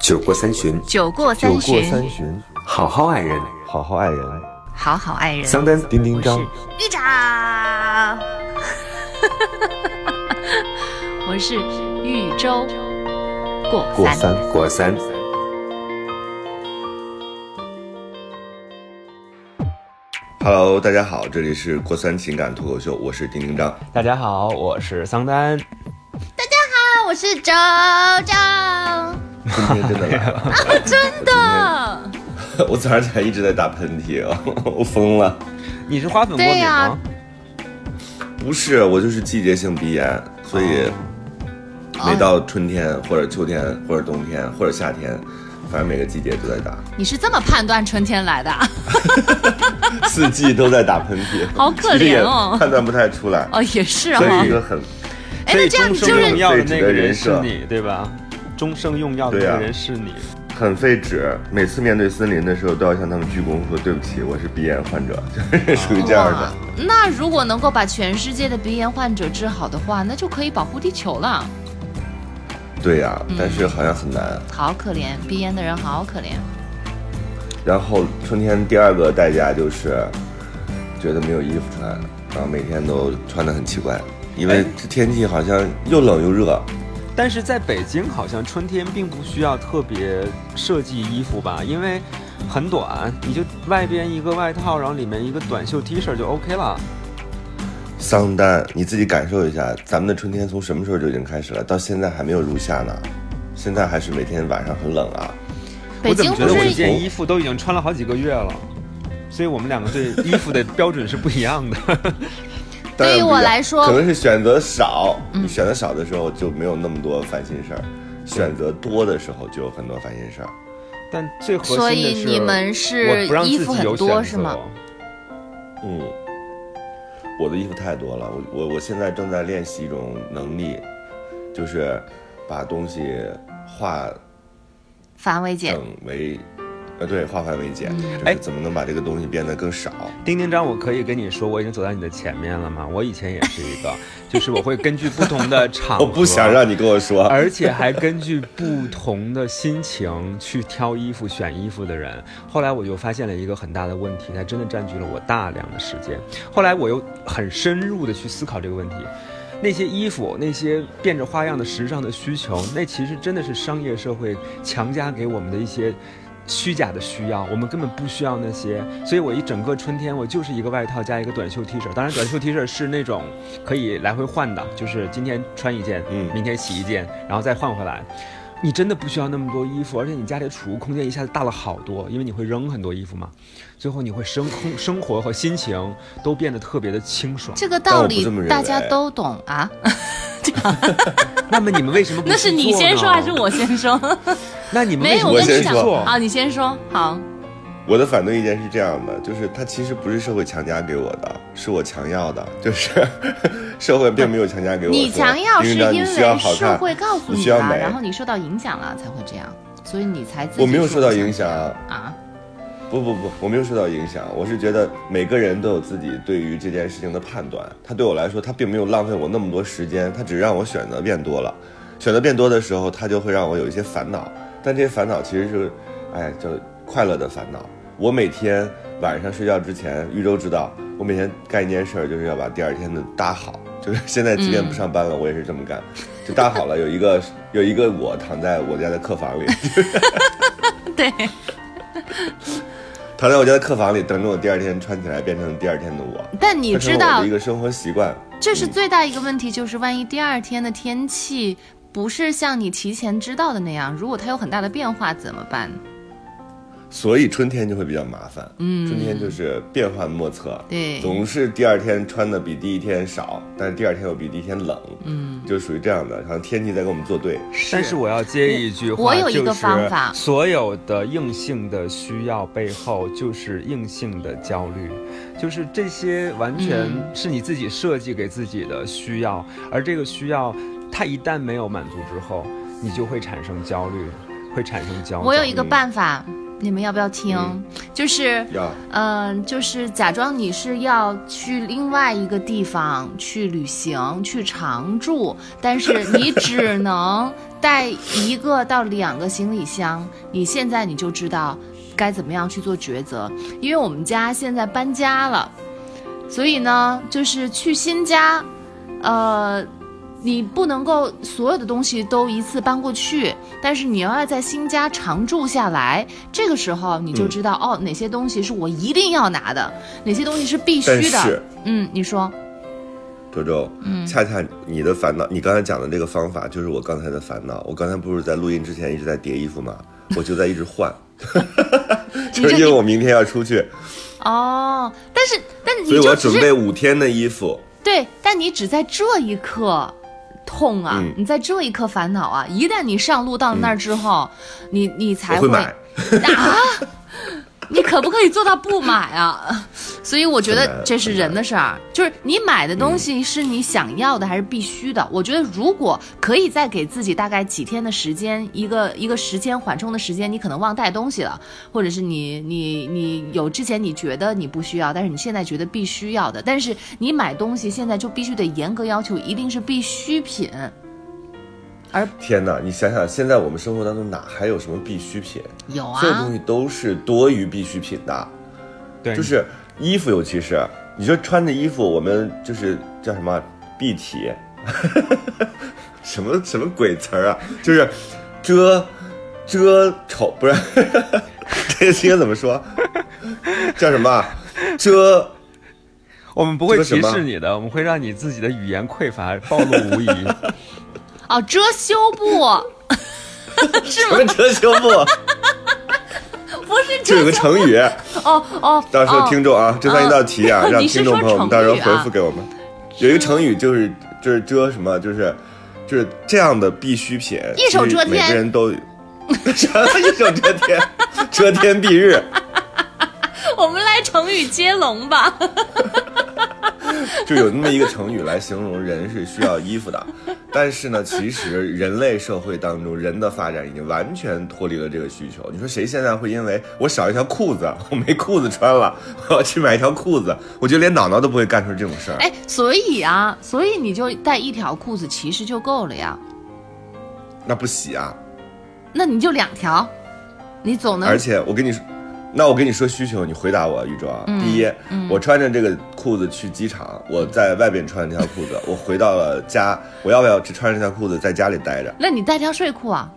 酒过三巡，酒过酒过三巡，好好爱人。好好爱人。好好爱人。桑丹，丁丁张，玉长，我是豫州过三。过三。过三。Hello，大家好，这里是过三情感脱口秀，我是丁丁张。大家好，我是桑丹。大家好，我是周周，春天真的来了，真的。我早上起来一直在打喷嚏，我疯了。你是花粉过敏对呀吗？不是，我就是季节性鼻炎，所以每到春天或者秋天或者冬天或者夏天，反正每个季节都在打，你是这么判断春天来的？四季都在打喷嚏，好可怜哦判断不太出来，哦，也是所以一。个很哎，所以那这样就是用药的那个人设你，对吧？终生用药的人是你。很费纸。每次面对森林的时候，都要向他们鞠躬说对不起，我是鼻炎患者，就是属于这样的。那如果能够把全世界的鼻炎患者治好的话，那就可以保护地球了。对呀、但是好像很难。好可怜，鼻炎的人好可怜。然后春天第二个代价就是觉得没有衣服穿，然后每天都穿的很奇怪，因为哎这天气好像又冷又热。但是在北京，好像春天并不需要特别设计衣服吧，因为很短，你就外边一个外套，然后里面一个短袖 T 恤就 OK 了。桑丹，你自己感受一下，咱们的春天从什么时候就已经开始了？到现在还没有入夏呢，现在还是每天晚上很冷啊。北我怎么觉得我一件衣服都已经穿了好几个月了？所以我们两个对衣服的标准是不一样的。对于我来说可能是选择少，嗯你选择少的时候就没有那么多烦心事儿，选择多的时候就有很多烦心事儿。但最核心的所是，以你们是衣服很多是吗嗯，我的衣服太多了，我我我现在正在练习一种能力，就是把东西化繁为简整。为，呃，对，化繁为简，就哎是怎么能把这个东西变得更少。丁丁张，我可以跟你说，我已经走在你的前面了吗？我以前也是一个，就是我会根据不同的场合，我不想让你跟我说，而且还根据不同的心情去挑衣服、选衣服的人。后来我就发现了一个很大的问题，它真的占据了我大量的时间。后来我又很深入的去思考这个问题。那些衣服，那些变着花样的时尚的需求，那其实真的是商业社会强加给我们的一些虚假的需要，我们根本不需要那些。所以我一整个春天，我就是一个外套加一个短袖 T 恤，当然短袖 T 恤是那种可以来回换的，就是今天穿一件，嗯明天洗一件，然后再换回来。你真的不需要那么多衣服，而且你家里的储物空间一下子大了好多，因为你会扔很多衣服嘛。最后你会生空生活和心情都变得特别的清爽。这个道理大家都懂啊。那么你们为什么不那是你先说还是？我先说？那你们没有，为什么不我跟你讲先说去做？啊，你先说。好，我的反对意见是这样的，就是它其实不是社会强加给我的，是我强要的，就是社会并没有强加给我。你强要是因为社会告诉你了，然后你受到影响了才会这样，所以你才自己我没有受到影响啊啊。不不不，我没有受到影响，我是觉得每个人都有自己对于这件事情的判断。他对我来说，他并没有浪费我那么多时间，他只是让我选择变多了。选择变多的时候，他就会让我有一些烦恼，但这些烦恼其实是，哎，叫快乐的烦恼。我每天晚上睡觉之前，玉州知道，我每天干一件事儿，就是要把第二天的搭好。就是现在，即便不上班了，我也是这么干，就搭好了。有一个有一个我躺在我家的客房里，对，躺在我家的客房里，等着我第二天穿起来变成第二天的我。但你知道了我的一，个生活习惯。这是最大一个问题，就是万一第二天的天气不是像你提前知道的那样，如果它有很大的变化怎么办？所以春天就会比较麻烦。嗯，春天就是变幻莫测，对。总是第二天穿的比第一天少，但是第二天又比第一天冷，嗯，就属于这样的，好像天气在跟我们作对。但是我要接一句话，我有一个方法。就是所有的硬性的需要背后就是硬性的焦虑，就是这些完全嗯。是你自己设计给自己的需要，而这个需要它一旦没有满足之后，你就会产生焦虑，会产生焦虑。我有一个办法，你们要不要听？嗯就是，要嗯、就是假装你是要去另外一个地方去旅行、去常住，但是你只能带一个到两个行李箱，你现在你就知道该怎么样去做抉择。因为我们家现在搬家了，所以呢，就是去新家，呃，你不能够所有的东西都一次搬过去，但是你要要在新家常住下来，这个时候你就知道、哦，哪些东西是我一定要拿的，哪些东西是必须的。是嗯，你说，周周，嗯，恰恰你的烦恼，你刚才讲的这个方法就是我刚才的烦恼。我刚才不是在录音之前一直在叠衣服吗？我就在一直换，就是因为我明天要出去，哦，但是但你所以我要准备五天的衣服。对，但你只在这一刻痛啊，嗯你在这一刻烦恼啊。一旦你上路到了那儿之后，你你才我会买，啊。你可不可以做到不买啊？所以我觉得这是人的事儿，就是你买的东西是你想要的还是必须的？我觉得如果可以再给自己大概几天的时间，一个一个时间缓冲的时间，你可能忘带东西了，或者是你你你有之前你觉得你不需要，但是你现在觉得必须要的，但是你买东西现在就必须得严格要求，一定是必需品。而天哪！你想想，现在我们生活当中哪还有什么必需品？有啊所有东西都是多余必需品的。对，就是衣服，尤其是你说穿着衣服，我们就是叫什么蔽体，什么什么鬼词儿啊？就是遮遮丑，不是 这个应该怎么说？叫什么啊？遮我们不会歧视你的，我们会让你自己的语言匮乏暴露无遗。哦，遮羞布 是吗？什么遮羞布？不是这有个成语，哦哦，到时候哦听众啊，这算一道题啊，哦让听众朋友们到时候回复给我们。有一个成语就是就是遮什么，就是就是这样的必需品，一手遮天每个人都有。什么一手遮天，遮天蔽日，我们来成语接龙吧。就有那么一个成语来形容人是需要衣服的。但是呢，其实人类社会当中，人的发展已经完全脱离了这个需求。你说谁现在会因为我少一条裤子，我没裤子穿了，我要去买一条裤子？我觉得连脑脑都不会干出这种事儿。哎，所以啊，所以你就带一条裤子其实就够了呀。那不洗啊？那你就两条，你总能而且我跟你说，那我跟你说需求，你回答我，宇宙啊。嗯第一，我穿着这个裤子去机场，我在外边穿这条裤子，我回到了家，我要不要只穿着这条裤子在家里待着？那你带条睡裤啊。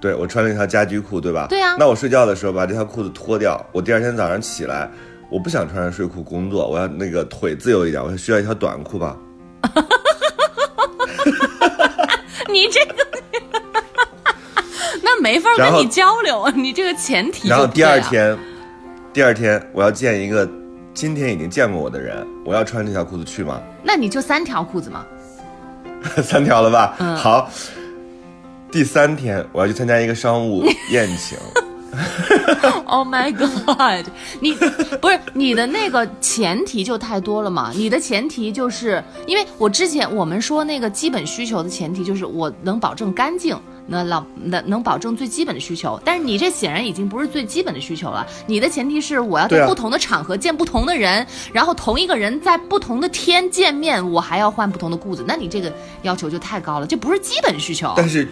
对我穿了一条家居裤，对吧？对啊那我睡觉的时候把这条裤子脱掉，我第二天早上起来，我不想穿上睡裤工作，我要那个腿自由一点，我需要一条短裤吧？你这个，那没法跟你交流啊！你这个前提就然后第二天，第二天我要见一个今天已经见过我的人，我要穿这条裤子去吗？那你就三条裤子吗。三条了吧？嗯好。第三天我要去参加一个商务宴请，Oh my god！你不是你的那个前提就太多了嘛？你的前提就是因为我之前我们说那个基本需求的前提就是我能保证干净，那老能能保证最基本的需求。但是你这显然已经不是最基本的需求了。你的前提是我要在不同的场合见不同的人，然后同一个人在不同的天见面，我还要换不同的裤子，那你这个要求就太高了，这不是基本需求。但是，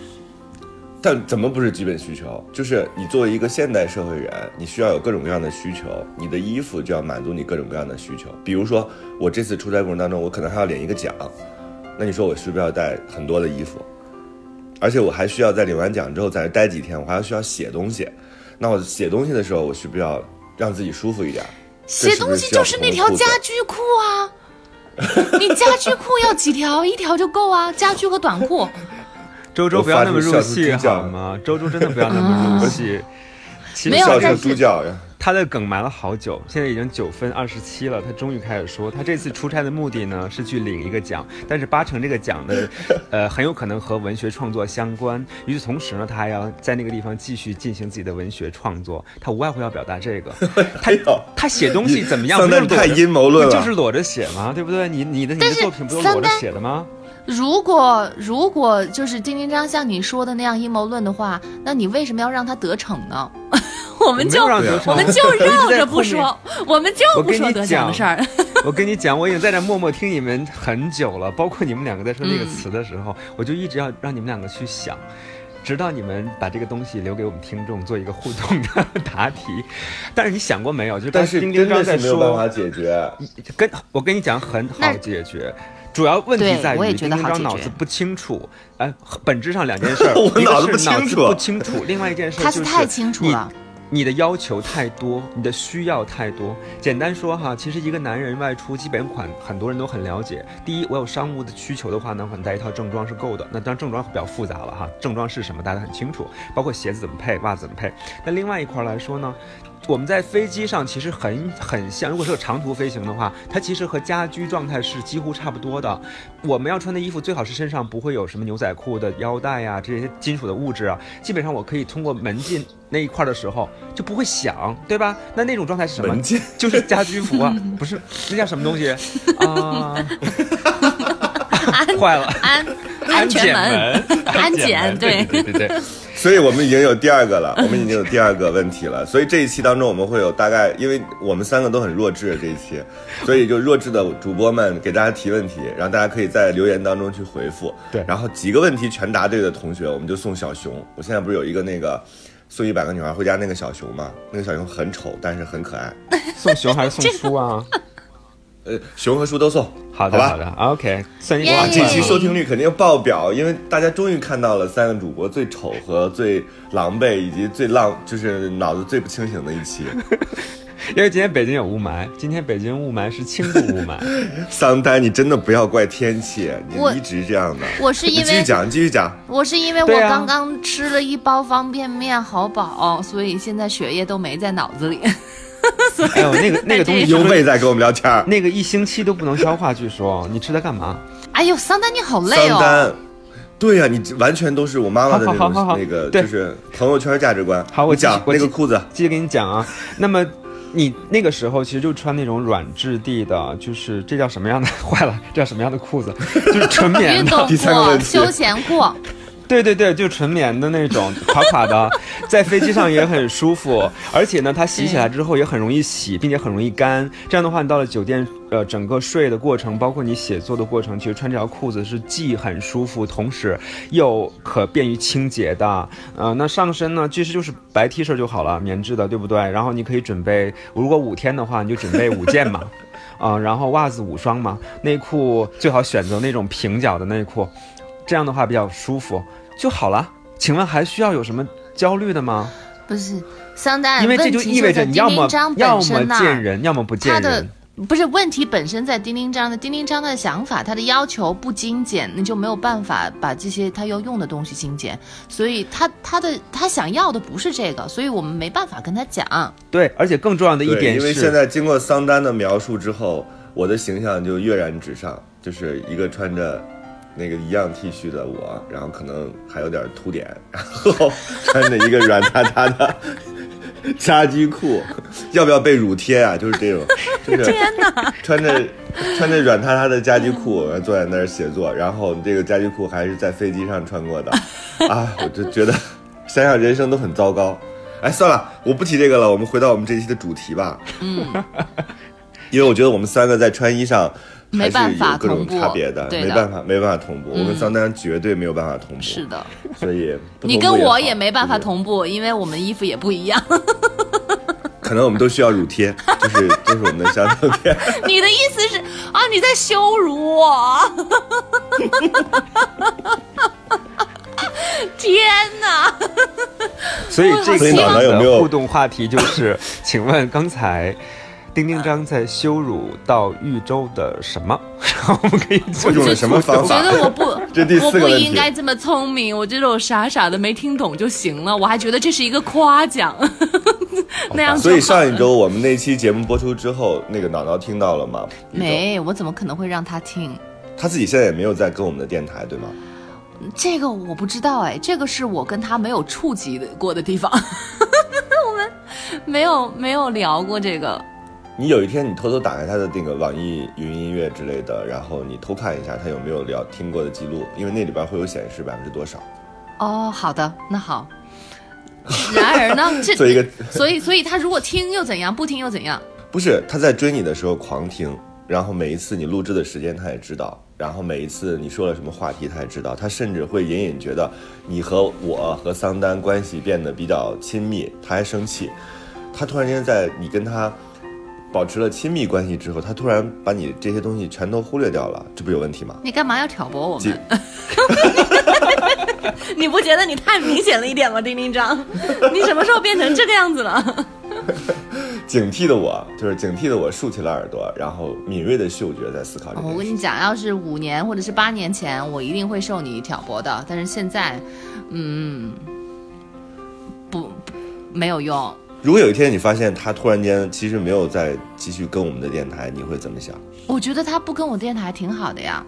但怎么不是基本需求？就是你作为一个现代社会人，你需要有各种各样的需求，你的衣服就要满足你各种各样的需求。比如说，我这次出差过程当中，我可能还要领一个奖，那你说我需不需要带很多的衣服？而且我还需要在领完奖之后在这待几天，我还要需要写东西。那我写东西的时候，我需不需要让自己舒服一点？这写东西就是那条家居裤啊，你家居裤要几条？一条就够啊，家居和短裤。周周不要那么入戏猪叫好吗？周周真的不要那么入戏。没有但是猪叫呀！他的梗埋了好久，现在已经九分二十七了，他终于开始说，他这次出差的目的呢是去领一个奖，但是八成这个奖呢，呃，很有可能和文学创作相关。与此同时呢，他还要在那个地方继续进行自己的文学创作，他无外乎要表达这个。他他写东西怎么样？桑不就是裸着丹太阴谋论了不就是裸着写吗？对不对？你你的你的作品不都裸着写的吗？如果如果就是丁丁章像你说的那样阴谋论的话，那你为什么要让他得逞呢？我们就我们就 绕着不说，我们就不说得奖的事儿。我跟你讲，我已经在这默默听你们很久了，包括你们两个在说那个词的时候，我就一直要让你们两个去想。直到你们把这个东西留给我们听众做一个互动的答题，但是你想过没有？就是但是丁丁章在真的是没有办说法解决。跟我跟你讲很好解决，主要问题在于我也觉得丁丁章好解决脑子不清楚，哎，本质上两件事儿我一个脑子不是脑子清楚不清楚，另外一件事就是他太清楚你了。你的要求太多，你的需要太多。简单说哈，其实一个男人外出，基本款很多人都很了解。第一，我有商务的需求的话呢，可能带一套正装是够的。那当然正装比较复杂了哈，正装是什么大家很清楚，包括鞋子怎么配，袜子怎么配。那另外一块来说呢，我们在飞机上其实很很像，如果是个长途飞行的话，它其实和家居状态是几乎差不多的。我们要穿的衣服最好是身上不会有什么牛仔裤的腰带呀、这些金属的物质啊，基本上我可以通过门禁那一块的时候就不会响，对吧？那那种状态是什么？就是家居服啊，不是那叫什么东西啊？坏了，安安全门，安检对对对。所以我们已经有第二个了，我们已经有第二个问题了。所以这一期当中，我们会有大概，因为我们三个都很弱智这一期，所以就弱智的主播们给大家提问题，然后大家可以在留言当中去回复。对然后几个问题全答对的同学，我们就送小熊。我现在不是有一个那个送一百个女孩回家那个小熊吗？那个小熊很丑，但是很可爱。送熊还是送书啊？呃，熊和书都送。好吧好的好的，OK，算你耶哇，这期收听率肯定爆表，因为大家终于看到了三个主播最丑和最狼狈，以及最浪，就是脑子最不清醒的一期。因为今天北京有雾霾，今天北京雾霾是轻度雾霾。桑丹，你真的不要怪天气，你一直这样的。我是因为继续讲，继续讲。我是因为我刚刚吃了一包方便面，好饱，所以现在血液都没在脑子里。哎呦，那个那个东西优妹在跟我们聊天儿。那个一星期都不能消化，据说你吃它干嘛？哎呦，桑丹你好累哦。桑丹，对呀、你完全都是我妈妈的那好好好好种那个，就是朋友圈价值观。好我讲我那个裤子，继续给你讲啊，那么。你那个时候其实就穿那种软质地的，就是这叫什么样的？坏了，这叫什么样的裤子？就是纯棉的。运动 第三个问裤、题休闲裤，对对对，就纯棉的那种，垮垮的，在飞机上也很舒服，而且呢，它洗起来之后也很容易洗，并且很容易干。这样的话，你到了酒店，呃，整个睡的过程，包括你写作的过程，其实穿这条裤子是既很舒服，同时又可便于清洁的。呃，那上身呢，其实就是白 T 恤就好了，棉质的，对不对？然后你可以准备，如果五天的话，你就准备五件嘛。啊、然后袜子五双嘛，内裤最好选择那种平角的内裤，这样的话比较舒服就好了。请问还需要有什么焦虑的吗？不是桑丹，因为这就意味着你要么丁丁章要么见人，要么不见他的人。不是问题本身在丁丁章的，丁丁章的想法，他的要求不精简，那就没有办法把这些他要用的东西精简，所以他他的他想要的不是这个，所以我们没办法跟他讲。对，而且更重要的一对，点因为现，在经过桑丹的描述之后，我的形象就跃然纸上，就是一个穿着那个一样 T 恤的我，然后可能还有点凸点，然后穿着一个软塌塌的家居裤，要不要被乳贴啊？就是这种，就是天哪，穿着穿着软塌塌的家居裤，然后坐在那儿写作，然后这个家居裤还是在飞机上穿过的，啊，我就觉得想想人生都很糟糕。哎，算了，我不提这个了，我们回到我们这期的主题吧。嗯，因为我觉得我们三个在穿衣上没办法各种同步差别的，没办法，没办法同步。我跟桑丹绝对没有办法同步，是，的，所以 你跟我也没办法，同步，因为我们衣服也不一样。可能我们都需要乳贴，就是就是我们的相同点。你的意思是啊，你在羞辱我？天哪！所以这所以个脑袋有没有互动话题就是，请问刚才丁丁章在羞辱到豫州的什么？然后我们可以做用了什么方法我觉得我不，这第四我不个问题应该这么聪明。我觉得我傻傻的没听懂就行了，我还觉得这是一个夸奖，那样所以上一周我们那期节目播出之后，那个脑脑听到了吗？没，我怎么可能会让他听？他自己现在也没有在跟我们的电台，对吗？这个我不知道哎，这个是我跟他没有触及的过的地方，我们没有没有聊过这个。你有一天你偷偷打开他的那个网易云音乐之类的，然后你偷看一下他有没有聊听过的记录，因为那里边会有显示百分之多少。哦，好的，那好。然而呢，这 做一个 所以所以他如果听又怎样，不听又怎样？不是他在追你的时候狂听，然后每一次你录制的时间他也知道，然后每一次你说了什么话题他也知道，他甚至会隐隐觉得你和我和桑丹关系变得比较亲密，他还生气，他突然间在你跟他保持了亲密关系之后，他突然把你这些东西全都忽略掉了，这不有问题吗？你干嘛要挑拨我记们？你不觉得你太明显了一点吗，丁丁张？你什么时候变成这个样子了？警惕的我，就是警惕的我竖起了耳朵，然后敏锐的嗅觉在思考。我跟你讲，要是五年或者是八年前，我一定会受你挑拨的。但是现在，嗯，不，不没有用。如果有一天你发现他突然间其实没有再继续跟我们的电台，你会怎么想？我觉得他不跟我电台挺好的呀，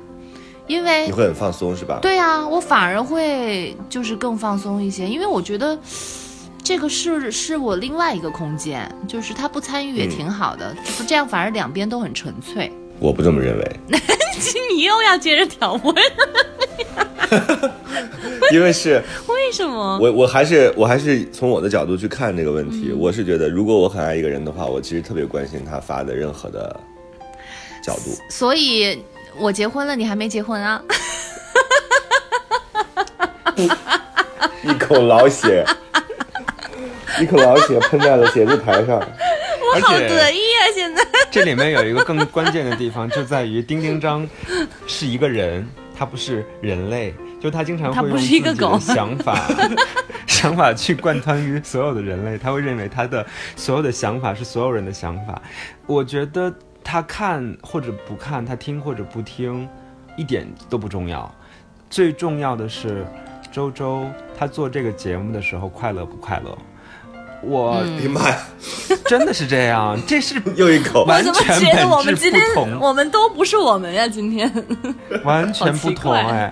因为你会很放松是吧？对啊，我反而会就是更放松一些，因为我觉得这个是是我另外一个空间，就是他不参与也挺好的，这这样反而两边都很纯粹。我不这么认为，你又要接着挑拨，因为是为什么？我我还是我还是从我的角度去看这个问题，我是觉得如果我很爱一个人的话，我其实特别关心他发的任何的角度。所以我结婚了，你还没结婚啊？一口老血，一口老血喷在了写字台上。我好得意啊！现在这里面有一个更关键的地方，就在于丁丁张是一个人，他不是人类，就他经常会用自己的想法 想法去贯穿于所有的人类，他会认为他的所有的想法是所有人的想法。我觉得他看或者不看，他听或者不听，一点都不重要，最重要的是周周他做这个节目的时候快乐不快乐。我的妈呀，真的是这样，这是又一口。完我怎么全觉得我本质们今天不同我们都不是我们呀？今天完全不同哎。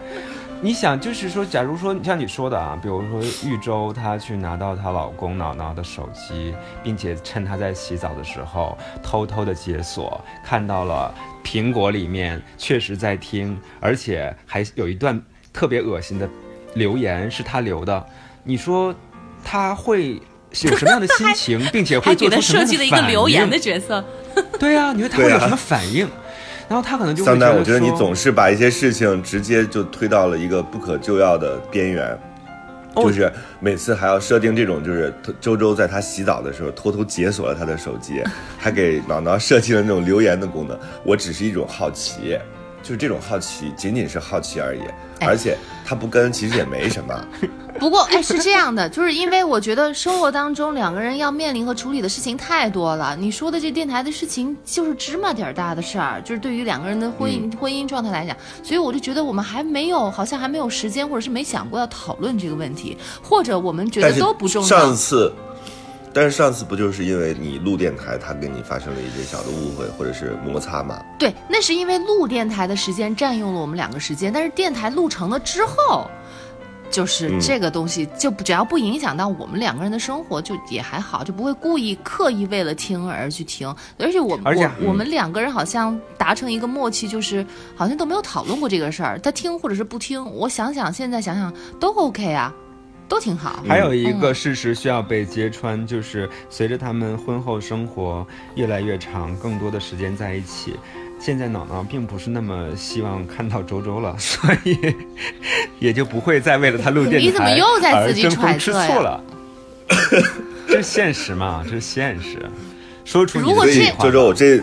你想，就是说，假如说像你说的啊，比如说玉州她去拿到她老公脑脑的手机，并且趁她在洗澡的时候偷偷的解锁，看到了苹果里面确实在听，而且还有一段特别恶心的留言是她留的。你说她会有什么样的心情，并且会给他做出什么样的设计了一个反留言应的角色，对啊，你说她会有什么反应？然后他可能就会桑丹，我觉得你总是把一些事情直接就推到了一个不可救药的边缘，哦就是每次还要设定这种，就是周周在他洗澡的时候偷偷解锁了他的手机，还给脑脑设计了那种留言的功能。我只是一种好奇，就是这种好奇，仅仅是好奇而已，哎而且他不跟其实也没什么。不过，哎，是这样的，就是因为我觉得生活当中两个人要面临和处理的事情太多了。你说的这电台的事情就是芝麻点儿大的事儿，就是对于两个人的婚姻、婚姻状态来讲，所以我就觉得我们还没有，好像还没有时间，或者是没想过要讨论这个问题，或者我们觉得都不重要上。次，但是上次不就是因为你录电台，他跟你发生了一些小的误会或者是摩擦吗？对，那是因为录电台的时间占用了我们两个时间，但是电台录成了之后。就是嗯这个东西，就不只要不影响到我们两个人的生活，就也还好，就不会故意刻意为了听而去听。而且我而且我我们两个人好像达成一个默契，就是好像都没有讨论过这个事儿，他听或者是不听。我想想，现在想想都 OK 啊，都挺好。还有一个事实需要被揭穿，就是随着他们婚后生活越来越长，更多的时间在一起，现在脑脑并不是那么希望看到周周了，所以也就不会再为了他录电台你怎么又在自争风吃揣测呀醋了。这是现实嘛？这是现实。说出你的计划周周，我这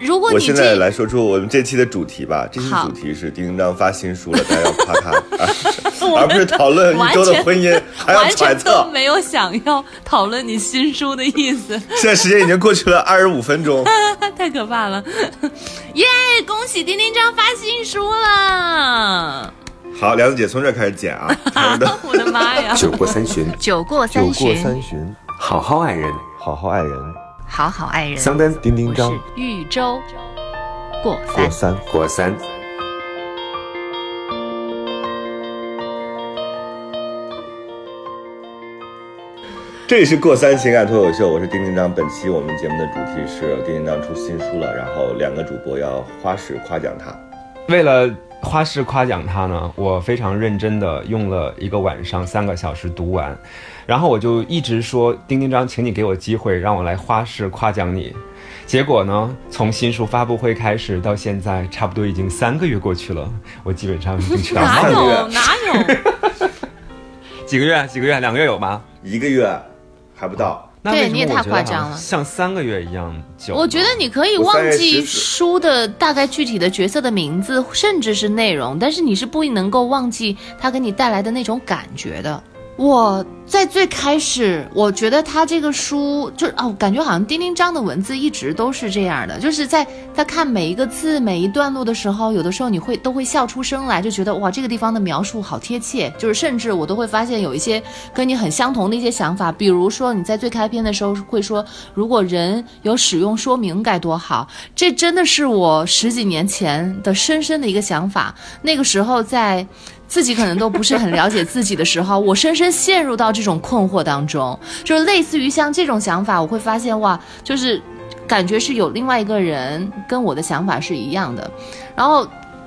如果你我现在来说出我们这期的主题吧。这期主题是丁丁章发新书了，大家要夸他，而而不是讨论一周的婚姻，还要完揣全都测。没有想要讨论你新书的意思。现在时间已经过去了二十五分钟，太可怕了！耶，恭喜丁丁章发新书了！好，梁子姐从这儿开始剪啊。他们的我的妈呀！酒过三巡，酒过三巡，巡，好好爱人。好好爱人。好好爱人。桑丹丁丁我张是豫州过三。三，过三，这里是过三情感脱口秀，我是丁丁张。本期我们节目的主题是丁丁张出新书了，然后两个主播要花式夸奖他。为了花式夸奖他呢，我非常认真的用了一个晚上三个小时读完，然后我就一直说丁丁张，请你给我机会，让我来花式夸奖你。结果呢，从新书发布会开始到现在，差不多已经三个月过去了，我基本上已经去到哪三个月有哪有？几个月，几个月，两个月有吗？一个月还不到，对你也太夸张了像三个月一样久。我觉得你可以忘记书的大概具体的角色的名字，甚至是内容，但是你是不能够忘记它给你带来的那种感觉的。我在最开始，我觉得他这个书就哦，感觉好像丁丁章的文字一直都是这样的，就是在他看每一个字、每一段落的时候，有的时候你会都会笑出声来，就觉得哇，这个地方的描述好贴切，就是甚至我都会发现有一些跟你很相同的一些想法，比如说你在最开篇的时候会说，如果人有使用说明该多好，这真的是我十几年前的深深的一个想法，那个时候在。自己可能都不是很了解自己的时候，我深深陷入到这种困惑当中，就是类似于像这种想法，我会发现哇，就是感觉是有另外一个人跟我的想法是一样的，然后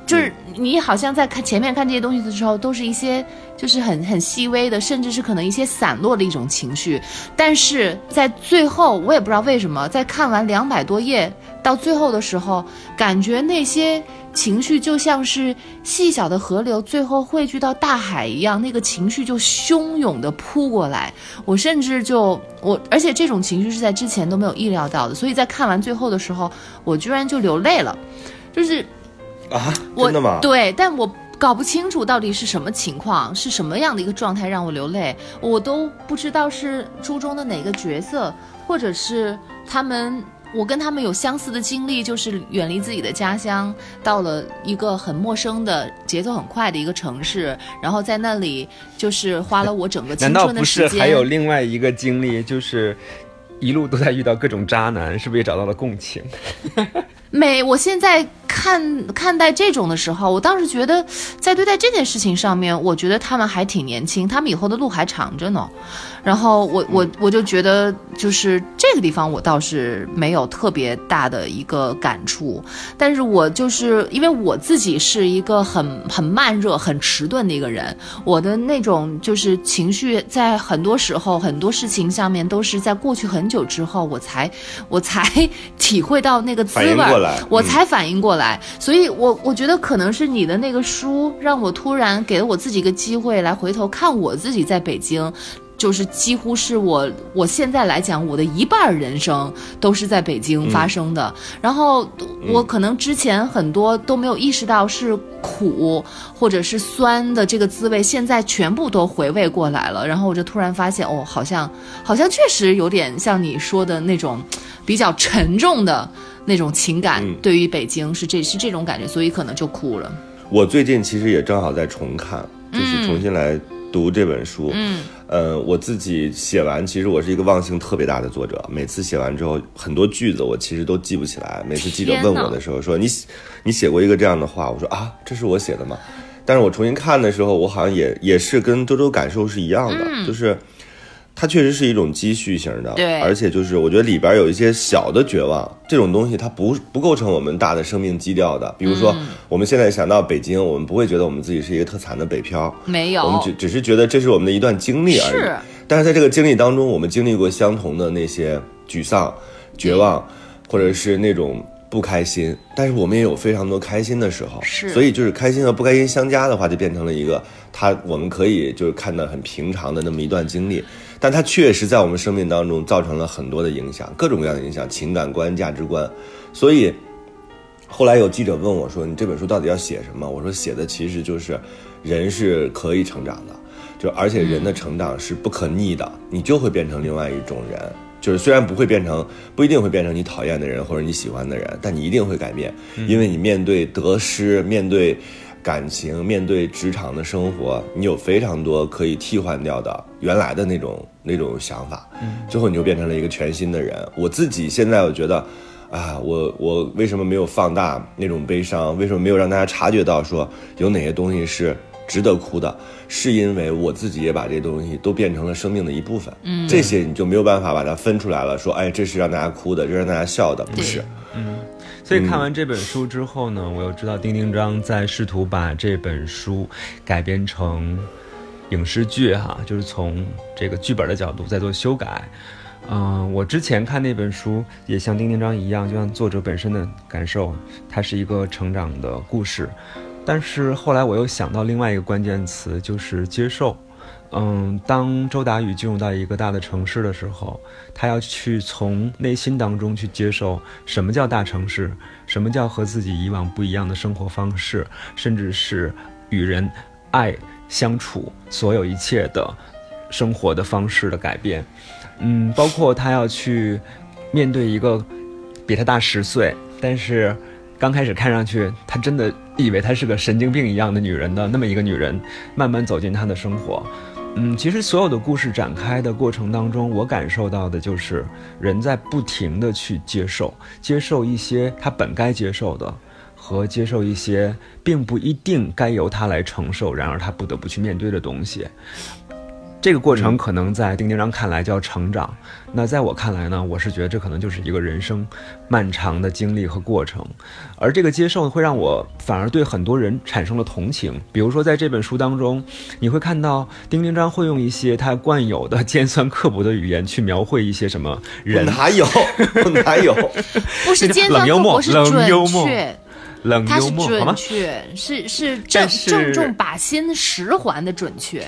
就是你好像在看前面看这些东西的时候，都是一些就是很很细微的，甚至是可能一些散落的一种情绪，但是在最后，我也不知道为什么，在看完两百多页到最后的时候，感觉那些情绪就像是细小的河流，最后汇聚到大海一样，那个情绪就汹涌的扑过来。我甚至就我，而且这种情绪是在之前都没有意料到的，所以在看完最后的时候，我居然就流泪了，就是啊，真的吗？对，但我搞不清楚到底是什么情况，是什么样的一个状态让我流泪，我都不知道是初中的哪个角色，或者是他们。我跟他们有相似的经历，就是远离自己的家乡，到了一个很陌生的、节奏很快的一个城市，然后在那里就是花了我整个青难道不春的时间。是还有另外一个经历，就是一路都在遇到各种渣男，是不是也找到了共情？每我现在看看待这种的时候，我当时觉得，在对待这件事情上面，我觉得他们还挺年轻，他们以后的路还长着呢。然后我我我就觉得，就是这个地方我倒是没有特别大的一个感触，但是我就是因为我自己是一个很很慢热、很迟钝的一个人，我的那种就是情绪，在很多时候很多事情上面都是在过去很久之后，我才我才体会到那个滋味我才反应过来。所以我我觉得可能是你的那个书，让我突然给了我自己一个机会来回头看我自己在北京。就是几乎是我我现在来讲，我的一半人生都是在北京发生的。然后我可能之前很多都没有意识到是苦或者是酸的这个滋味，现在全部都回味过来了。然后我就突然发现，哦，好像好像确实有点像你说的那种比较沉重的那种情感，嗯对于北京是这是这种感觉，所以可能就哭了。我最近其实也正好在重看，就是重新来读这本书。嗯，呃，我自己写完，其实我是一个忘性特别大的作者。每次写完之后，很多句子我其实都记不起来。每次记者问我的时候说你写你写过一个这样的话，我说啊，这是我写的吗？但是我重新看的时候，我好像也也是跟周周感受是一样的，就是它确实是一种积蓄型的，对。而且就是我觉得里边有一些小的绝望，这种东西它不不构成我们大的生命基调的。比如说，我们现在想到北京，我们不会觉得我们自己是一个特惨的北漂，没有，我们只只是觉得这是我们的一段经历而已。是。但是在这个经历当中，我们经历过相同的那些沮丧、绝望，或者是那种不开心，但是我们也有非常多开心的时候。是所以就是开心和不开心相加的话，就变成了一个他我们可以就是看到很平常的那么一段经历，但它确实在我们生命当中造成了很多的影响，各种各样的影响，情感观、价值观，所以。后来有记者问我说：“你这本书到底要写什么？”我说：“写的其实就是，人是可以成长的，就而且人的成长是不可逆的，你就会变成另外一种人。就是虽然不会变成，不一定会变成你讨厌的人或者你喜欢的人，但你一定会改变，因为你面对得失，面对感情，面对职场的生活，你有非常多可以替换掉的原来的那种那种想法，最后你就变成了一个全新的人。我自己现在我觉得。啊，我我为什么没有放大那种悲伤？为什么没有让大家察觉到说有哪些东西是值得哭的？是因为我自己也把这些东西都变成了生命的一部分。嗯，这些你就没有办法把它分出来了，说哎，这是让大家哭的，这是让大家笑的，不是。嗯所以看完这本书之后呢，我又知道丁丁章在试图把这本书改编成影视剧哈，就是从这个剧本的角度在做修改。嗯，我之前看那本书也像丁丁章一样，就像作者本身的感受，它是一个成长的故事。但是后来我又想到另外一个关键词，就是接受。嗯，当周达宇进入到一个大的城市的时候，他要去从内心当中去接受什么叫大城市，什么叫和自己以往不一样的生活方式，甚至是与人爱相处，所有一切的生活的方式的改变。嗯，包括他要去面对一个比他大十岁，但是刚开始看上去他真的以为她是个神经病一样的女人的那么一个女人，慢慢走进他的生活。嗯，其实所有的故事展开的过程当中，我感受到的就是人在不停的去接受，接受一些他本该接受的，和接受一些并不一定该由他来承受，然而他不得不去面对的东西。这个过程可能在丁丁章看来叫成长，那在我看来呢，我是觉得这可能就是一个人生漫长的经历和过程，而这个接受会让我反而对很多人产生了同情。比如说在这本书当中，你会看到丁丁章会用一些他惯有的尖酸刻薄的语言去描绘一些什么人，哪有？哪有，不是尖酸刻薄，是准确，冷幽默，准确，是是正正中靶心十环的准确。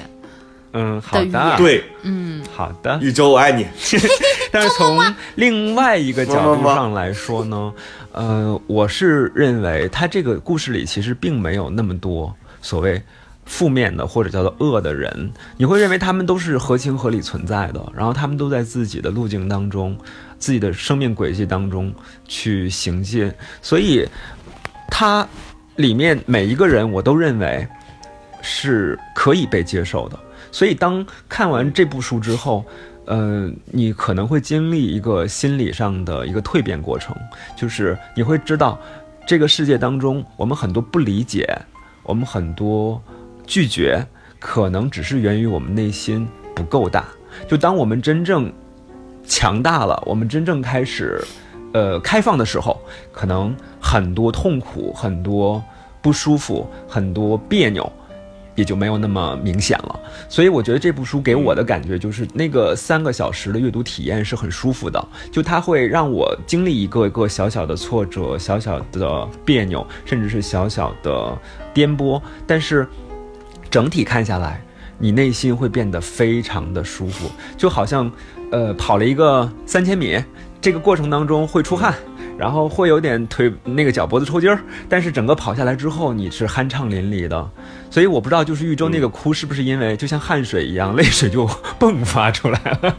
嗯，好的，对，嗯，好的，宇宙我爱你。但是从另外一个角度上来说呢，呃，我是认为他这个故事里其实并没有那么多所谓负面的或者叫做恶的人，你会认为他们都是合情合理存在的，然后他们都在自己的路径当中，自己的生命轨迹当中去行进，所以他里面每一个人，我都认为是可以被接受的。所以，当看完这部书之后，呃，你可能会经历一个心理上的一个蜕变过程，就是你会知道，这个世界当中，我们很多不理解，我们很多拒绝，可能只是源于我们内心不够大。就当我们真正强大了，我们真正开始，呃，开放的时候，可能很多痛苦、很多不舒服、很多别扭。也就没有那么明显了，所以我觉得这部书给我的感觉就是那个三个小时的阅读体验是很舒服的，就它会让我经历一个一个小小的挫折、小小的别扭，甚至是小小的颠簸，但是整体看下来，你内心会变得非常的舒服，就好像呃跑了一个三千米，这个过程当中会出汗。然后会有点腿那个脚脖子抽筋儿，但是整个跑下来之后你是酣畅淋漓的，所以我不知道就是玉州那个哭是不是因为就像汗水一样，泪水就迸发出来了。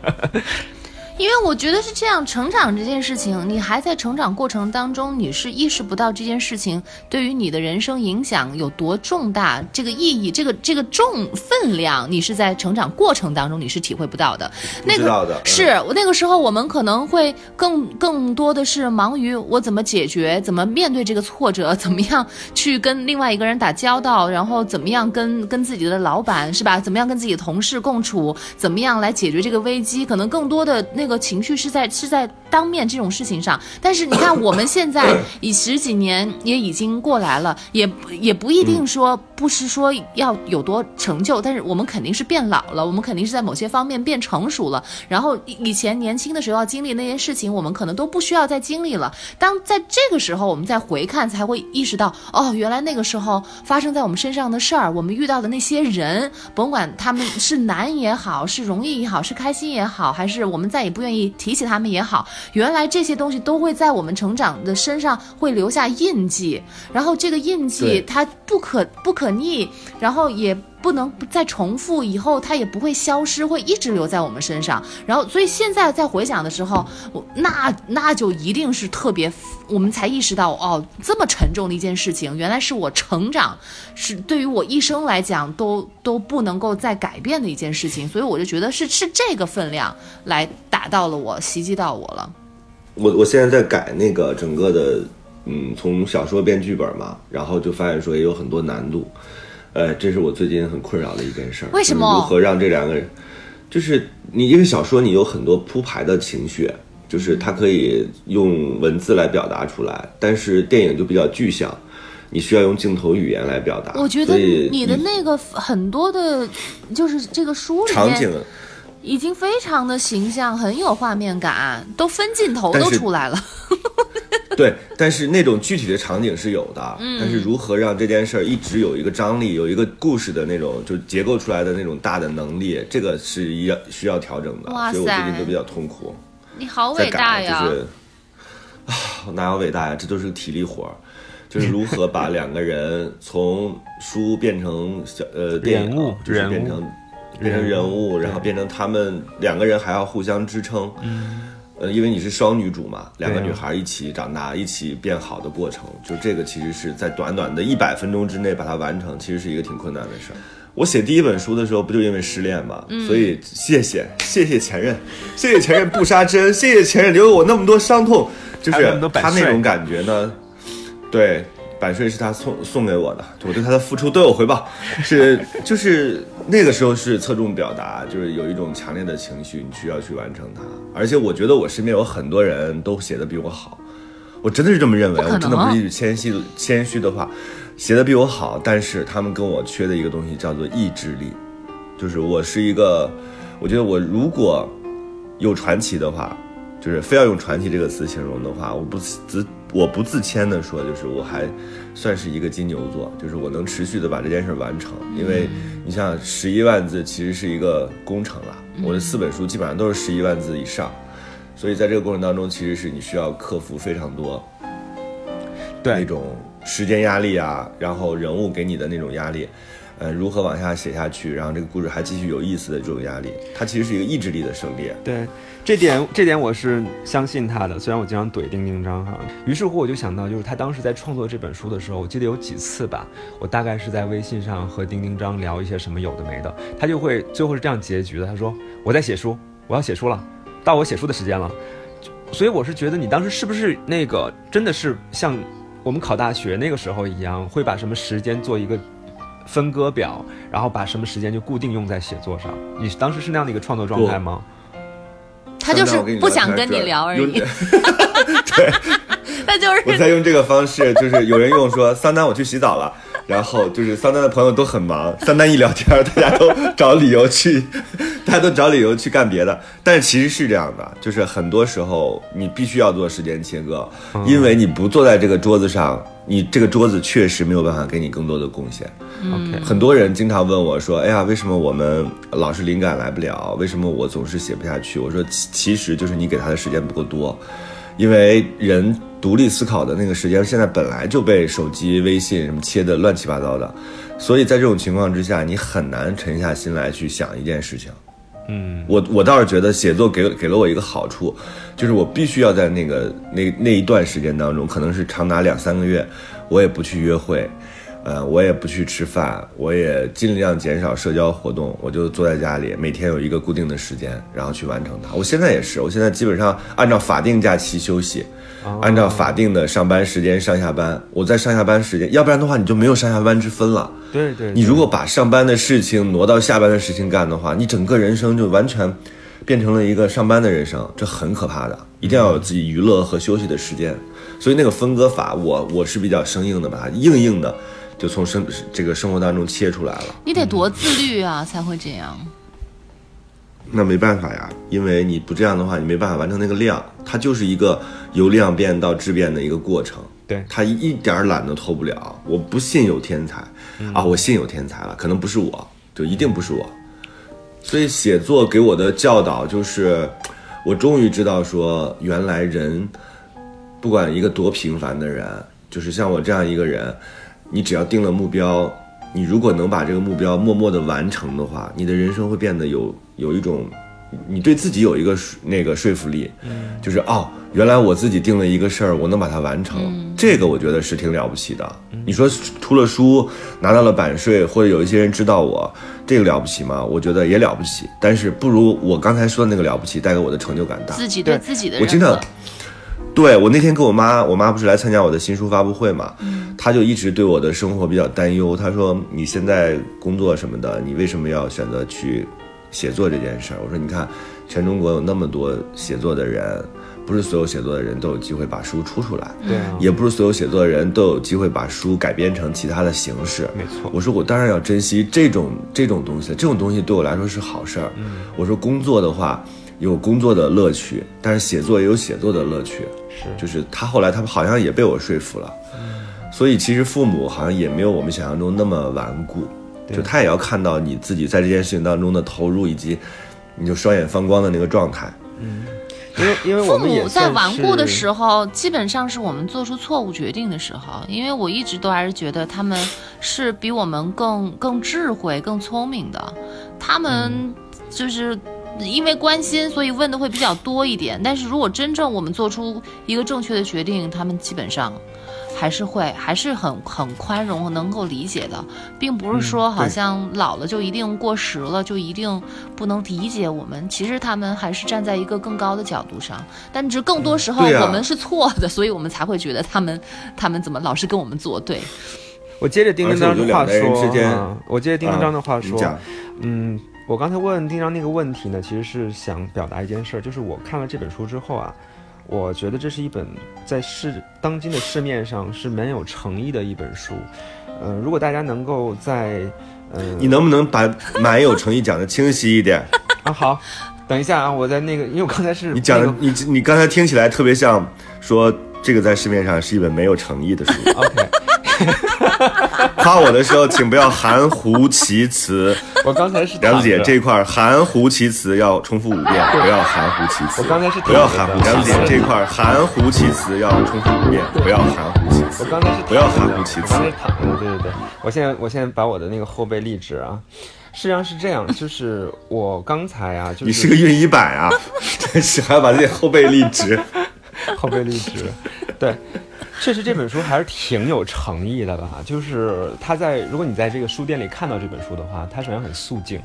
因为我觉得是这样，成长这件事情，你还在成长过程当中，你是意识不到这件事情对于你的人生影响有多重大，这个意义，这个这个重分量，你是在成长过程当中你是体会不到的。那个是我那个时候，我们可能会更更多的是忙于我怎么解决，怎么面对这个挫折，怎么样去跟另外一个人打交道，然后怎么样跟跟自己的老板是吧？怎么样跟自己的同事共处？怎么样来解决这个危机？可能更多的那个。情绪是在是在当面这种事情上，但是你看我们现在 以十几年也已经过来了，也也不一定说不是说要有多成就，但是我们肯定是变老了，我们肯定是在某些方面变成熟了。然后以前年轻的时候要经历那些事情，我们可能都不需要再经历了。当在这个时候我们再回看，才会意识到哦，原来那个时候发生在我们身上的事儿，我们遇到的那些人，甭管他们是难也好，是容易也好，是开心也好，还是我们再也不。愿意提起他们也好，原来这些东西都会在我们成长的身上会留下印记，然后这个印记它不可不可逆，然后也不能再重复，以后它也不会消失，会一直留在我们身上。然后，所以现在在回想的时候，我那那就一定是特别，我们才意识到哦，这么沉重的一件事情，原来是我成长，是对于我一生来讲都都不能够再改变的一件事情。所以我就觉得是是这个分量来。打到了我，袭击到我了。我我现在在改那个整个的，嗯，从小说变剧本嘛，然后就发现说也有很多难度，呃，这是我最近很困扰的一件事儿。为什么？如何让这两个人，就是你一个小说，你有很多铺排的情绪，就是它可以用文字来表达出来，但是电影就比较具象，你需要用镜头语言来表达。我觉得你的那个很多的，就是这个书里场景已经非常的形象，很有画面感，都分镜头都出来了。对，但是那种具体的场景是有的，嗯但是如何让这件事儿一直有一个张力，有一个故事的那种就结构出来的那种大的能力，这个是要需要调整的，哇所以我最近塞都比较痛苦。你好伟大，呀！就是啊，哪有伟大呀？这都是体力活儿，就是如何把两个人从书变成小呃电影就是变成变成人物，然后变成他们两个人还要互相支撑。嗯。呃，因为你是双女主嘛，两个女孩一起长大、一起变好的过程，就这个其实是在短短的一百分钟之内把它完成，其实是一个挺困难的事儿。我写第一本书的时候，不就因为失恋嘛，嗯所以谢谢谢谢前任，谢谢前任不杀之恩，谢谢前任留给我那么多伤痛，就是他那种感觉呢，对，版税是他送送给我的，我对他的付出都有回报，是就是那个时候是侧重表达，就是有一种强烈的情绪，你需要去完成它，而且我觉得我身边有很多人都写的比我好，我真的是这么认为，我真的不是一句谦虚谦虚的话，写的比我好，但是他们跟我缺的一个东西叫做意志力，就是我是一个，我觉得我如果有传奇的话，就是非要用传奇这个词形容的话，我不自我不自谦的说，就是我还算是一个金牛座，就是我能持续的把这件事完成，因为你像十一万字其实是一个工程了，我的四本书基本上都是十一万字以上，所以在这个过程当中，其实是你需要克服非常多那，种时间压力啊，然后人物给你的那种压力，呃，如何往下写下去，然后这个故事还继续有意思的这种压力，它其实是一个意志力的胜利。对，这点这点我是相信他的，虽然我经常怼丁丁张哈。于是乎我就想到，就是他当时在创作这本书的时候，我记得有几次吧，我大概是在微信上和丁丁张聊一些什么有的没的，他就会最后是这样结局的，他说我在写书，我要写书了，到我写书的时间了。所以我是觉得你当时是不是那个真的是像我们考大学那个时候一样，会把什么时间做一个分割表，然后把什么时间就固定用在写作上？你当时是那样的一个创作状态吗？他就是不想跟你聊而已，对，他就是我在用这个方式，就是有人用说桑丹我去洗澡了，然后就是桑丹的朋友都很忙，桑丹一聊天，大家都找理由去，大家都找理由去干别的。但是其实是这样的，就是很多时候你必须要做时间切割，因为你不坐在这个桌子上，你这个桌子确实没有办法给你更多的贡献。OK，很多人经常问我说：“哎呀，为什么我们老是灵感来不了？为什么我总是写不下去？”我说：“其其实就是你给他的时间不够多，因为人独立思考的那个时间现在本来就被手机、微信什么切的乱七八糟的，所以在这种情况之下，你很难沉下心来去想一件事情。嗯，我我倒是觉得写作给给了我一个好处，就是我必须要在那个那那一段时间当中，可能是长达两三个月，我也不去约会，呃，我也不去吃饭，我也尽量减少社交活动，我就坐在家里，每天有一个固定的时间，然后去完成它。我现在也是，我现在基本上按照法定假期休息，按照法定的上班时间上下班，我在上下班时间，要不然的话你就没有上下班之分了。对对，你如果把上班的事情挪到下班的事情干的话，你整个人生就完全变成了一个上班的人生，这很可怕的。一定要有自己娱乐和休息的时间。所以那个分割法，我我是比较生硬的，把它硬硬的就从生这个生活当中切出来了。你得多自律啊，才会这样。那没办法呀，因为你不这样的话，你没办法完成那个量，它就是一个由量变到质变的一个过程。对他一点儿懒都偷不了。我不信有天才、啊，我信有天才了，可能不是我，就一定不是我。所以写作给我的教导就是，我终于知道说，原来人不管一个多平凡的人，就是像我这样一个人，你只要定了目标，你如果能把这个目标默默的完成的话，你的人生会变得有有一种，你对自己有一个那个说服力，就是哦，原来我自己定了一个事儿，我能把它完成，这个我觉得是挺了不起的。你说出了书拿到了版税，或者有一些人知道我，这个了不起吗？我觉得也了不起，但是不如我刚才说的那个了不起带给我的成就感大。自己对对。自己的我经常对我那天跟我妈，我妈不是来参加我的新书发布会嘛，她就一直对我的生活比较担忧。她说：“你现在工作什么的，你为什么要选择去写作这件事儿？”我说：“你看，全中国有那么多写作的人，不不是所有写作的人都有机会把书出出来，对啊，也不是所有写作的人都有机会把书改编成其他的形式。没错我说我当然要珍惜这种这种东西，这种东西对我来说是好事儿。嗯我说工作的话有工作的乐趣，但是写作也有写作的乐趣。是就是他后来他们好像也被我说服了，所以其实父母好像也没有我们想象中那么顽固，就他也要看到你自己在这件事情当中的投入，以及你就双眼放光的那个状态。因为因为我父母在顽固的时候，基本上是我们做出错误决定的时候。因为我一直都还是觉得他们是比我们更更智慧、更聪明的，他们就是。因为关心，所以问的会比较多一点。但是如果真正我们做出一个正确的决定，他们基本上还是会还是很很宽容，能够理解的，并不是说好像老了就一定过时了，就一定不能理解我们。其实他们还是站在一个更高的角度上，但只更多时候我们是错的，所以我们才会觉得他们他们怎么老是跟我们作对。我接着丁丁章的话说我接着丁丁章的话说，嗯，我刚才问丁章那个问题呢，其实是想表达一件事儿，就是我看了这本书之后啊，我觉得这是一本在市当今的市面上是蛮有诚意的一本书。呃，如果大家能够在呃你能不能把蛮有诚意讲的清晰一点？啊好，等一下啊，我在那个，因为我刚才是你讲的你你刚才听起来特别像说这个在市面上是一本没有诚意的书。OK，夸我的时候，请不要含糊其辞。我刚才是梁子姐这块儿 含糊其辞要重复五遍，不要含糊其辞。我刚才是不要含糊。梁子姐这块儿含糊其辞要重复五遍，不要含糊其辞我。刚才是不要含糊其辞我刚才是躺着，对对对。我现在我现在把我的那个后背立直啊，实际上是这样，就是我刚才啊，就是你是个熨衣板啊，真是还要把自己后背立直。后背立直，对，确实这本书还是挺有诚意的吧。就是它在，如果你在这个书店里看到这本书的话，它首先很素净。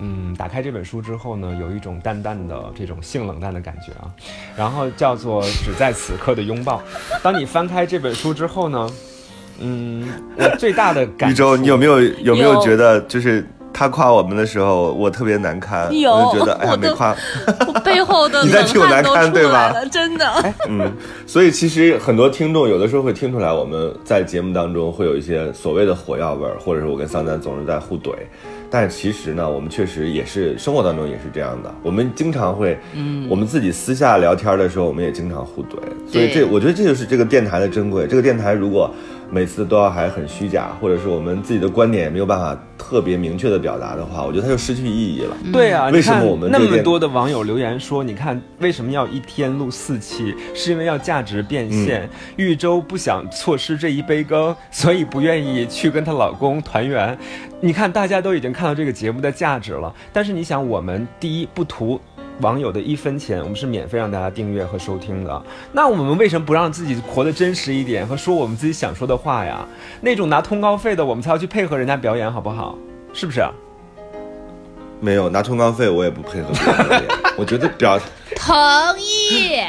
嗯，打开这本书之后呢，有一种淡淡的这种性冷淡的感觉啊，然后叫做只在此刻的拥抱。当你翻开这本书之后呢，嗯，我最大的感玉州，你有没有有没有有觉得就是他夸我们的时候，我特别难堪？我就觉得哎呀没夸。我背后的 你在冷替我难堪对吧，真的。嗯，所以其实很多听众有的时候会听出来，我们在节目当中会有一些所谓的火药味儿，或者是我跟桑丹总是在互怼。但其实呢，我们确实也是生活当中也是这样的。我们经常会，嗯，我们自己私下聊天的时候，我们也经常互怼。所以这我觉得这就是这个电台的珍贵。这个电台如果每次都要还很虚假，或者是我们自己的观点也没有办法特别明确的表达的话，我觉得它就失去意义了。对啊，为什么我们那么多的网友留言说，你看为什么要一天录四期？是因为要价值变现。玉州不想错失这一杯羹，所以不愿意去跟她老公团圆。你看，大家都已经看到这个节目的价值了，但是你想，我们第一不图。网友的一分钱，我们是免费让大家订阅和收听的。那我们为什么不让自己活得真实一点，和说我们自己想说的话呀？那种拿通告费的，我们才要去配合人家表演，好不好？是不是？没有拿通告费，我也不配合表演。我觉得表同意。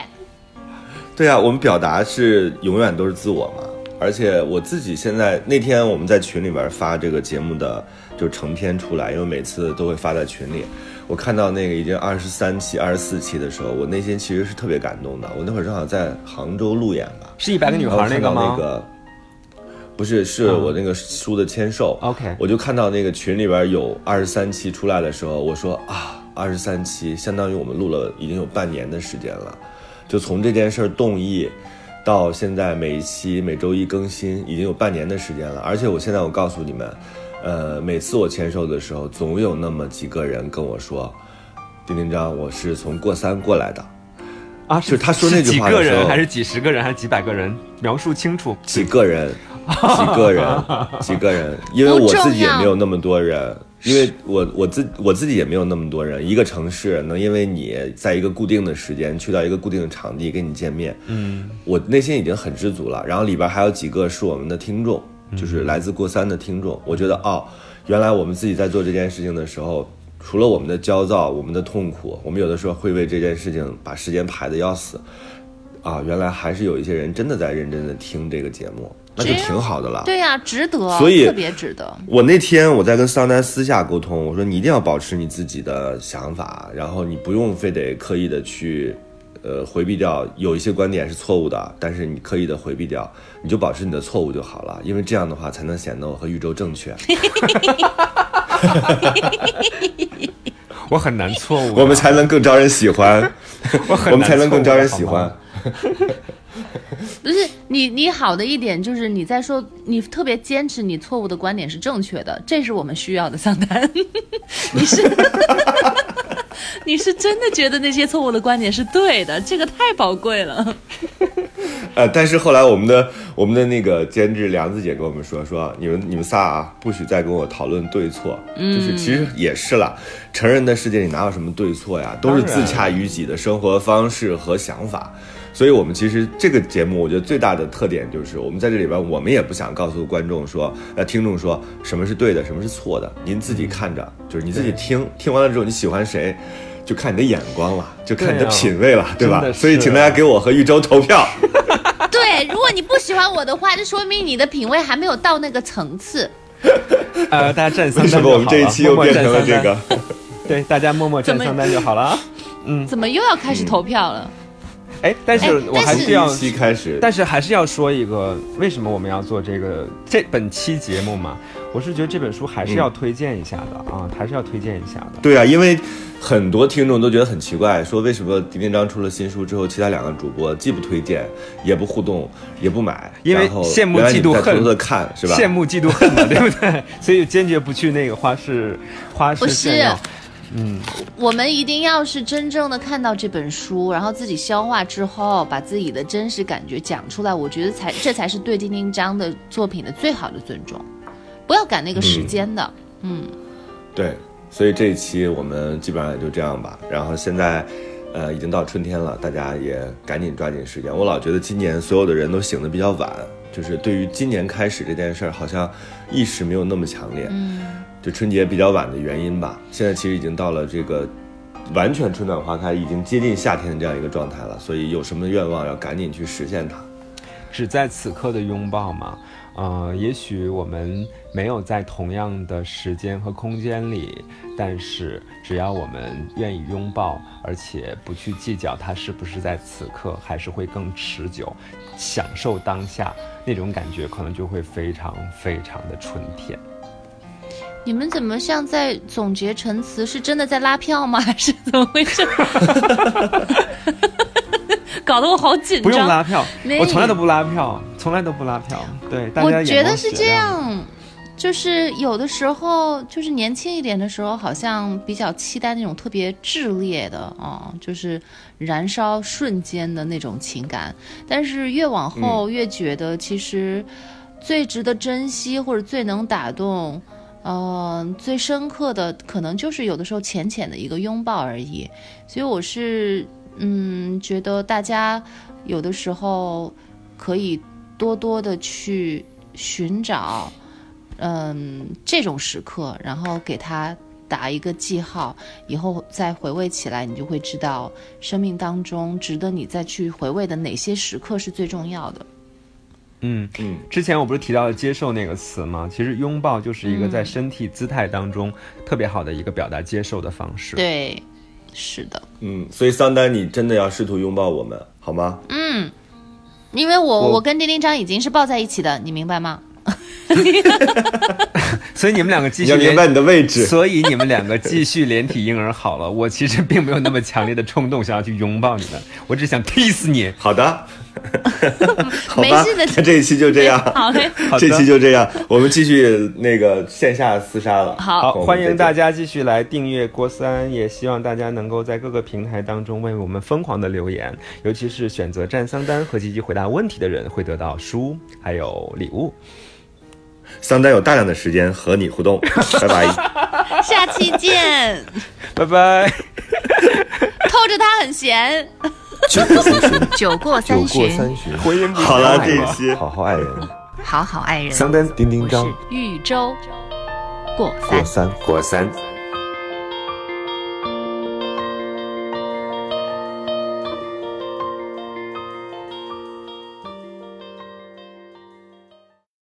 对啊，我们表达是永远都是自我嘛。而且我自己现在那天我们在群里边发这个节目的就成片出来，因为每次都会发在群里。我看到那个已经二十三期、二十四期的时候，我内心其实是特别感动的。我那会儿正好在杭州路演吧，是一百个女孩那个吗？那个不是，是我那个书的签售。OK 我就看到那个群里边有二十三期出来的时候，我说啊，二十三期相当于我们录了已经有半年的时间了，就从这件事儿动议到现在每一期每周一更新，已经有半年的时间了。而且我现在我告诉你们，呃，每次我签售的时候，总有那么几个人跟我说，丁丁章，我是从过三过来的。啊，就是他说那句话是几个的时候人还是几十个人还是几百个人？描述清楚。几个人，几个人，几个人，因为我自己也没有那么多人，因为我我自我自己也没有那么多人，一个城市能因为你在一个固定的时间去到一个固定的场地跟你见面，嗯，我内心已经很知足了。然后里边还有几个是我们的听众，就是来自过三的听众，我觉得哦，原来我们自己在做这件事情的时候。除了我们的焦躁，我们的痛苦，我们有的时候会为这件事情把时间排得要死，啊，原来还是有一些人真的在认真的听这个节目，那就挺好的了。对呀、值得，所以特别值得。我那天我在跟桑丹私下沟通，我说你一定要保持你自己的想法，然后你不用非得刻意的去呃回避掉有一些观点是错误的，但是你刻意的回避掉，你就保持你的错误就好了，因为这样的话才能显得我和宇宙正确，我很难错误的，我们才能更招人喜欢，我很难我们才能更招人喜欢。不是你，你好的一点就是你在说，你特别坚持你错误的观点是正确的，这是我们需要的。桑丹，你是你是真的觉得那些错误的观点是对的，这个太宝贵了。呃，但是后来我们的我们的那个监制梁子姐跟我们说，说你们你们仨啊，不许再跟我讨论对错，就是其实也是了，成人的世界里哪有什么对错呀，都是自洽于己的生活方式和想法。所以，我们其实这个节目，我觉得最大的特点就是，我们在这里边，我们也不想告诉观众说，呃，听众说什么是对的，什么是错的，您自己看着，就是你自己听，听完了之后你喜欢谁，就看你的眼光了，就看你的品味了，对吧？所以，请大家给我和玉州投票。对，如果你不喜欢我的话，就说明你的品味还没有到那个层次。呃，大家站三为什么我们这一期又变成了这个？对，大家默默站三单就好了嗯。怎么又要开始投票了？哎，但是哎我还是是要开始，但是还是要说一个，为什么我们要做这个这本期节目嘛？我是觉得这本书还是要推荐一下的、啊，还是要推荐一下的。对啊，因为很多听众都觉得很奇怪，说为什么丁丁章出了新书之后，其他两个主播既不推荐，也不互动，也不买，因为羡慕嫉妒恨们在偷偷的看是吧？羡慕嫉妒恨嘛，对不对？所以坚决不去那个花式花式不是炫耀。我们一定要是真正的看到这本书，然后自己消化之后，把自己的真实感觉讲出来，我觉得才这才是对丁丁章的作品的最好的尊重。不要赶那个时间的，嗯对，所以这一期我们基本上也就这样吧。然后现在，呃，已经到春天了，大家也赶紧抓紧时间。我老觉得今年所有的人都醒得比较晚，就是对于今年开始这件事儿，好像意识没有那么强烈。嗯，就春节比较晚的原因吧。现在其实已经到了这个完全春暖花开，已经接近夏天的这样一个状态了。所以有什么愿望要赶紧去实现它。只在此刻的拥抱嘛，呃，也许我们没有在同样的时间和空间里，但是只要我们愿意拥抱，而且不去计较它是不是在此刻，还是会更持久，享受当下那种感觉，可能就会非常非常的春天。你们怎么像在总结陈词？是真的在拉票吗？还是怎么回事？搞得我好紧张。不用拉票，我从来都不拉票，从来都不拉票。对，大家我觉得是这。样，就是有的时候，就是年轻一点的时候，好像比较期待那种特别炽烈的啊、就是燃烧瞬间的那种情感。但是越往后，越觉得其实最值得珍惜或者最能打动。嗯、最深刻的可能就是有的时候浅浅的一个拥抱而已，所以我是嗯觉得大家有的时候可以多多的去寻找，嗯，这种时刻，然后给他打一个记号，以后再回味起来，你就会知道生命当中值得你再去回味的哪些时刻是最重要的。嗯嗯，之前我不是提到了接受那个词吗？其实拥抱就是一个嗯在身体姿态当中特别好的一个表达接受的方式。，对，是的，嗯，所以桑丹，你真的要试图拥抱我们，好吗？嗯，因为我我我跟丁丁章已经是抱在一起的，你明白吗？所以你们两个继续明白你的位置。所以你们两个继续连体婴儿好了。我其实并没有那么强烈的冲动想要去拥抱你们，我只想踢死你。好的，好吧没事的，那这一期就这样，好嘞，这期就这样，我们继续那个线下厮杀了。好好，欢迎大家。家继续来订阅郭三，也希望大家能够在各个平台当中为我们疯狂的留言，尤其是选择占桑丹和积极回答问题的人会得到书还有礼物。桑丹有大量的时间和你互动，拜拜。下期见。拜拜。透着他很闲。酒过三巡，酒过三巡，巡。婚姻好了，这一期好好爱人。好好爱人。桑丹、丁丁我张是豫州过过三。三。过三。